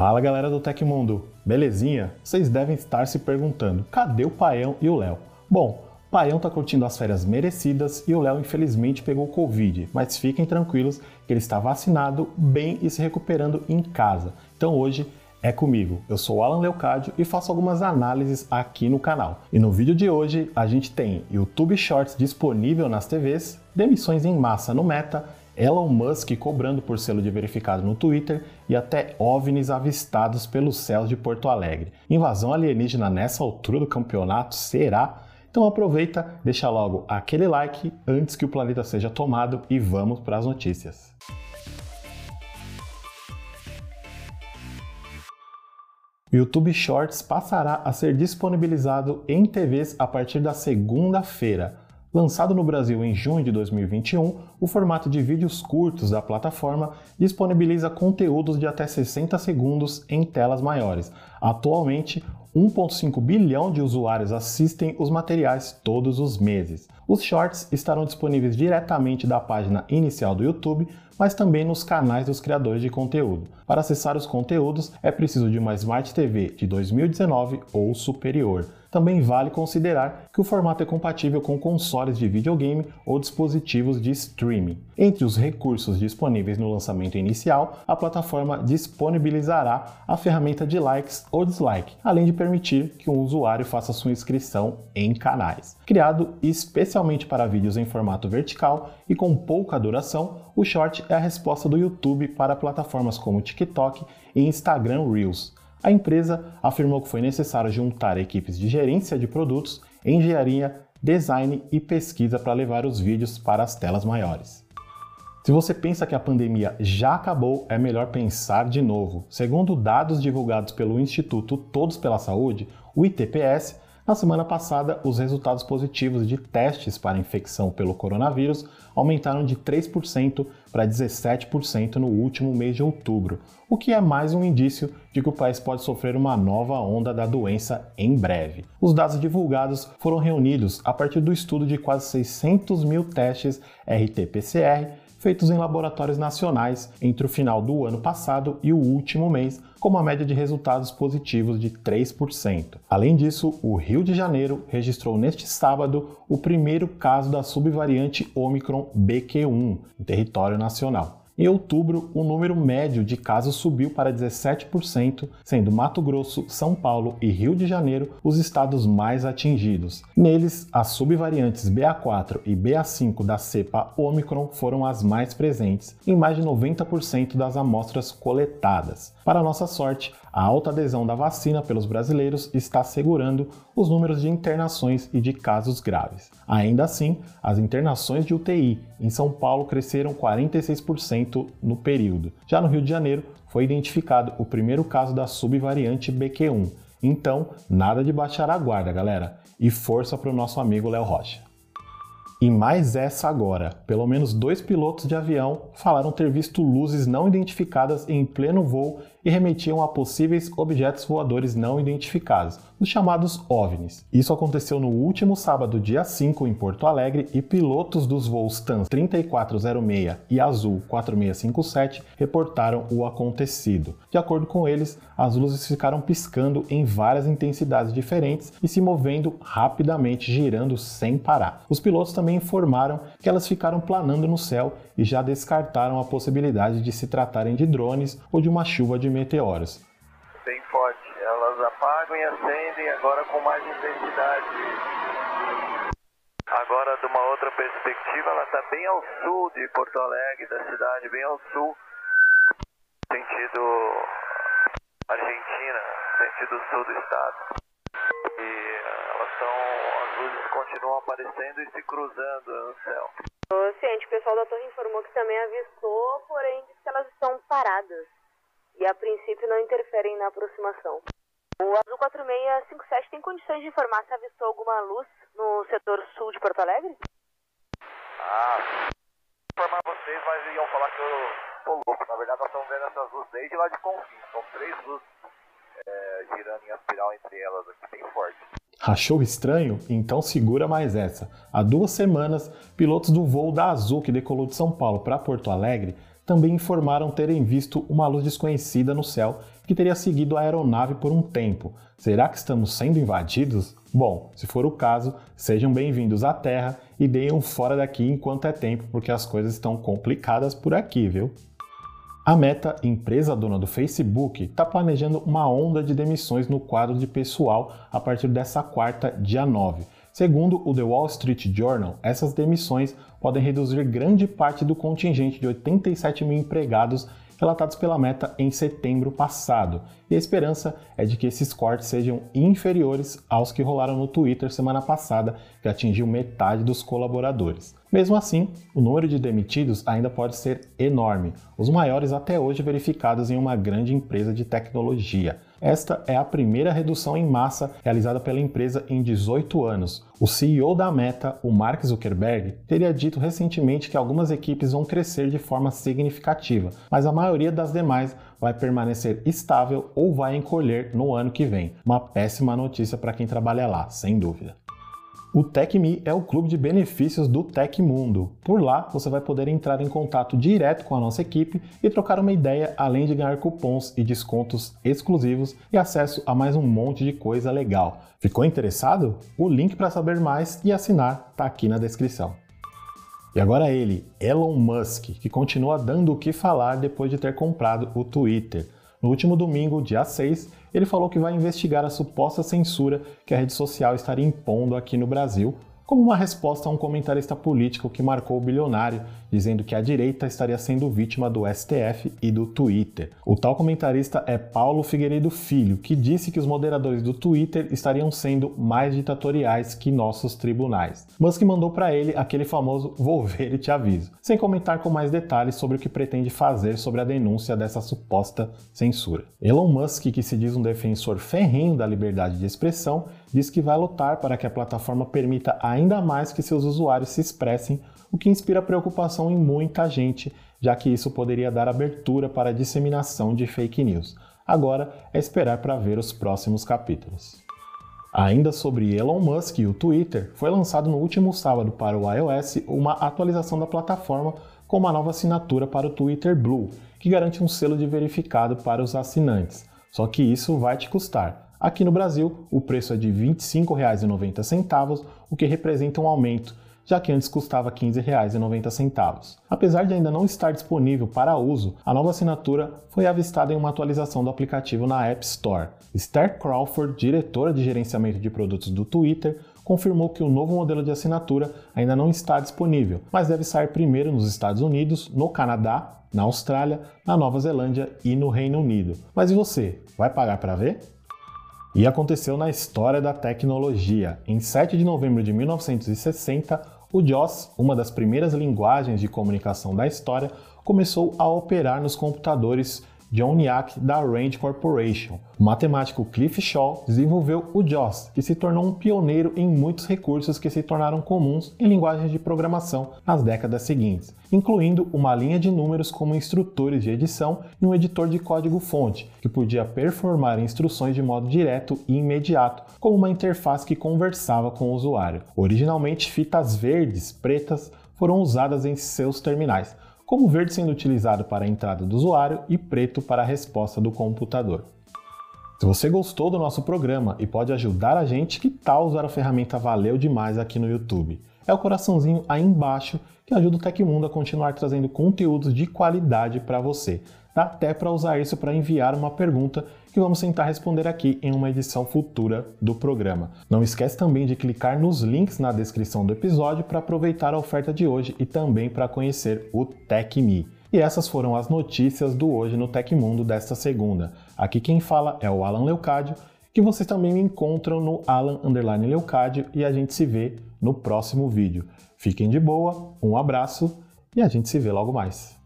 Fala galera do Tecmundo, belezinha? Vocês devem estar se perguntando: cadê o Paião e o Léo? Bom, Paião tá curtindo as férias merecidas e o Léo infelizmente pegou Covid, mas fiquem tranquilos que ele está vacinado, bem e se recuperando em casa. Então hoje é comigo. Eu sou Alan Leocádio e faço algumas análises aqui no canal. E no vídeo de hoje a gente tem YouTube Shorts disponível nas TVs, demissões em massa no Meta Elon Musk cobrando por selo de verificado no Twitter e até OVNIs avistados pelos céus de Porto Alegre. Invasão alienígena nessa altura do campeonato? Será? Então aproveita, deixa logo aquele like antes que o planeta seja tomado e vamos para as notícias. YouTube Shorts passará a ser disponibilizado em TVs a partir da segunda-feira. Lançado no Brasil em junho de 2021, o formato de vídeos curtos da plataforma disponibiliza conteúdos de até 60 segundos em telas maiores. Atualmente, 1,5 bilhão de usuários assistem os materiais todos os meses. Os shorts estarão disponíveis diretamente da página inicial do YouTube, mas também nos canais dos criadores de conteúdo. Para acessar os conteúdos, é preciso de uma Smart TV de 2019 ou superior também vale considerar que o formato é compatível com consoles de videogame ou dispositivos de streaming. Entre os recursos disponíveis no lançamento inicial, a plataforma disponibilizará a ferramenta de likes ou dislike, além de permitir que um usuário faça sua inscrição em canais. Criado especialmente para vídeos em formato vertical e com pouca duração, o Short é a resposta do YouTube para plataformas como TikTok e Instagram Reels. A empresa afirmou que foi necessário juntar equipes de gerência de produtos, engenharia, design e pesquisa para levar os vídeos para as telas maiores. Se você pensa que a pandemia já acabou, é melhor pensar de novo. Segundo dados divulgados pelo Instituto Todos pela Saúde, o ITPS, na semana passada, os resultados positivos de testes para infecção pelo coronavírus aumentaram de 3% para 17% no último mês de outubro, o que é mais um indício de que o país pode sofrer uma nova onda da doença em breve. Os dados divulgados foram reunidos a partir do estudo de quase 600 mil testes RT-PCR feitos em laboratórios nacionais entre o final do ano passado e o último mês, com uma média de resultados positivos de 3%. Além disso, o Rio de Janeiro registrou neste sábado o primeiro caso da subvariante Omicron BQ1 em território nacional. Em outubro, o número médio de casos subiu para 17%, sendo Mato Grosso, São Paulo e Rio de Janeiro os estados mais atingidos. Neles, as subvariantes BA4 e BA5 da cepa Omicron foram as mais presentes, em mais de 90% das amostras coletadas. Para nossa sorte, a alta adesão da vacina pelos brasileiros está segurando os números de internações e de casos graves. Ainda assim, as internações de UTI em São Paulo cresceram 46% no período. Já no Rio de Janeiro, foi identificado o primeiro caso da subvariante BQ1. Então, nada de baixar a guarda, galera. E força para o nosso amigo Léo Rocha. E mais essa agora. Pelo menos dois pilotos de avião falaram ter visto luzes não identificadas em pleno voo e remetiam a possíveis objetos voadores não identificados, os chamados OVNIs. Isso aconteceu no último sábado, dia 5, em Porto Alegre, e pilotos dos voos TAN 3406 e Azul 4657 reportaram o acontecido. De acordo com eles, as luzes ficaram piscando em várias intensidades diferentes e se movendo rapidamente, girando sem parar. Os pilotos também informaram que elas ficaram planando no céu e já descartaram a possibilidade de se tratarem de drones ou de uma chuva de meteoros. Bem forte, elas apagam e acendem agora com mais intensidade. Agora, de uma outra perspectiva, ela está bem ao sul de Porto Alegre, da cidade, bem ao sul, sentido Argentina, sentido sul do estado. E elas estão, as luzes continuam aparecendo e se cruzando no céu. Ciente, o pessoal da torre informou que também avistou, porém disse que elas estão paradas e a princípio não interferem na aproximação. O Azul 4657 tem condições de informar se avistou alguma luz no setor sul de Porto Alegre? Ah, informar vocês, mas iam falar que eu tô louco. Na verdade, nós estamos vendo essas luzes desde lá de Confins. São três luzes é, girando em espiral entre elas aqui, bem forte. Achou estranho? Então segura mais essa. Há duas semanas, pilotos do voo da Azul que decolou de São Paulo para Porto Alegre também informaram terem visto uma luz desconhecida no céu que teria seguido a aeronave por um tempo. Será que estamos sendo invadidos? Bom, se for o caso, sejam bem-vindos à Terra e deem um fora daqui enquanto é tempo, porque as coisas estão complicadas por aqui, viu? A Meta, empresa dona do Facebook, está planejando uma onda de demissões no quadro de pessoal a partir dessa quarta, dia 9. Segundo o The Wall Street Journal, essas demissões podem reduzir grande parte do contingente de 87 mil empregados relatados pela Meta em setembro passado, e a esperança é de que esses cortes sejam inferiores aos que rolaram no Twitter semana passada, que atingiu metade dos colaboradores. Mesmo assim, o número de demitidos ainda pode ser enorme, os maiores até hoje verificados em uma grande empresa de tecnologia. Esta é a primeira redução em massa realizada pela empresa em 18 anos. O CEO da Meta, o Mark Zuckerberg, teria dito recentemente que algumas equipes vão crescer de forma significativa, mas a maioria das demais vai permanecer estável ou vai encolher no ano que vem. Uma péssima notícia para quem trabalha lá, sem dúvida. O TecMe é o clube de benefícios do Tecmundo. Por lá, você vai poder entrar em contato direto com a nossa equipe e trocar uma ideia, além de ganhar cupons e descontos exclusivos e acesso a mais um monte de coisa legal. Ficou interessado? O link para saber mais e assinar está aqui na descrição. E agora ele, Elon Musk, que continua dando o que falar depois de ter comprado o Twitter. No último domingo, dia 6, ele falou que vai investigar a suposta censura que a rede social estaria impondo aqui no Brasil como uma resposta a um comentarista político que marcou o bilionário, dizendo que a direita estaria sendo vítima do STF e do Twitter. O tal comentarista é Paulo Figueiredo Filho, que disse que os moderadores do Twitter estariam sendo mais ditatoriais que nossos tribunais. Musk mandou para ele aquele famoso vou ver e te aviso, sem comentar com mais detalhes sobre o que pretende fazer sobre a denúncia dessa suposta censura. Elon Musk, que se diz um defensor ferrenho da liberdade de expressão, diz que vai lutar para que a plataforma permita ainda mais que seus usuários se expressem, o que inspira preocupação em muita gente, já que isso poderia dar abertura para a disseminação de fake news. Agora é esperar para ver os próximos capítulos. Ainda sobre Elon Musk e o Twitter, foi lançado no último sábado para o iOS uma atualização da plataforma com uma nova assinatura para o Twitter Blue, que garante um selo de verificado para os assinantes. Só que isso vai te custar. Aqui no Brasil, o preço é de R$ 25,90, o que representa um aumento, já que antes custava R$ 15,90. Apesar de ainda não estar disponível para uso, a nova assinatura foi avistada em uma atualização do aplicativo na App Store. Esther Crawford, diretora de gerenciamento de produtos do Twitter, confirmou que o novo modelo de assinatura ainda não está disponível, mas deve sair primeiro nos Estados Unidos, no Canadá, na Austrália, na Nova Zelândia e no Reino Unido. Mas e você? Vai pagar para ver? E aconteceu na história da tecnologia. Em 7 de novembro de 1960, o JOS, uma das primeiras linguagens de comunicação da história, começou a operar nos computadores John Nyack da Rand Corporation. O matemático Cliff Shaw desenvolveu o JOS, que se tornou um pioneiro em muitos recursos que se tornaram comuns em linguagens de programação nas décadas seguintes, incluindo uma linha de números como instrutores de edição e um editor de código-fonte, que podia performar instruções de modo direto e imediato, como uma interface que conversava com o usuário. Originalmente, fitas verdes, pretas, foram usadas em seus terminais, como verde sendo utilizado para a entrada do usuário e preto para a resposta do computador. Se você gostou do nosso programa e pode ajudar a gente, que tal usar a ferramenta Valeu Demais aqui no YouTube? É o coraçãozinho aí embaixo que ajuda o Tecmundo a continuar trazendo conteúdos de qualidade para você. Dá até para usar isso para enviar uma pergunta que vamos tentar responder aqui em uma edição futura do programa. Não esquece também de clicar nos links na descrição do episódio para aproveitar a oferta de hoje e também para conhecer o TecMe. E essas foram as notícias do Hoje no Tecmundo desta segunda. Aqui quem fala é o Alan Leucádio, que vocês também me encontram no Alan Leucádio e a gente se vê no próximo vídeo. Fiquem de boa, um abraço e a gente se vê logo mais.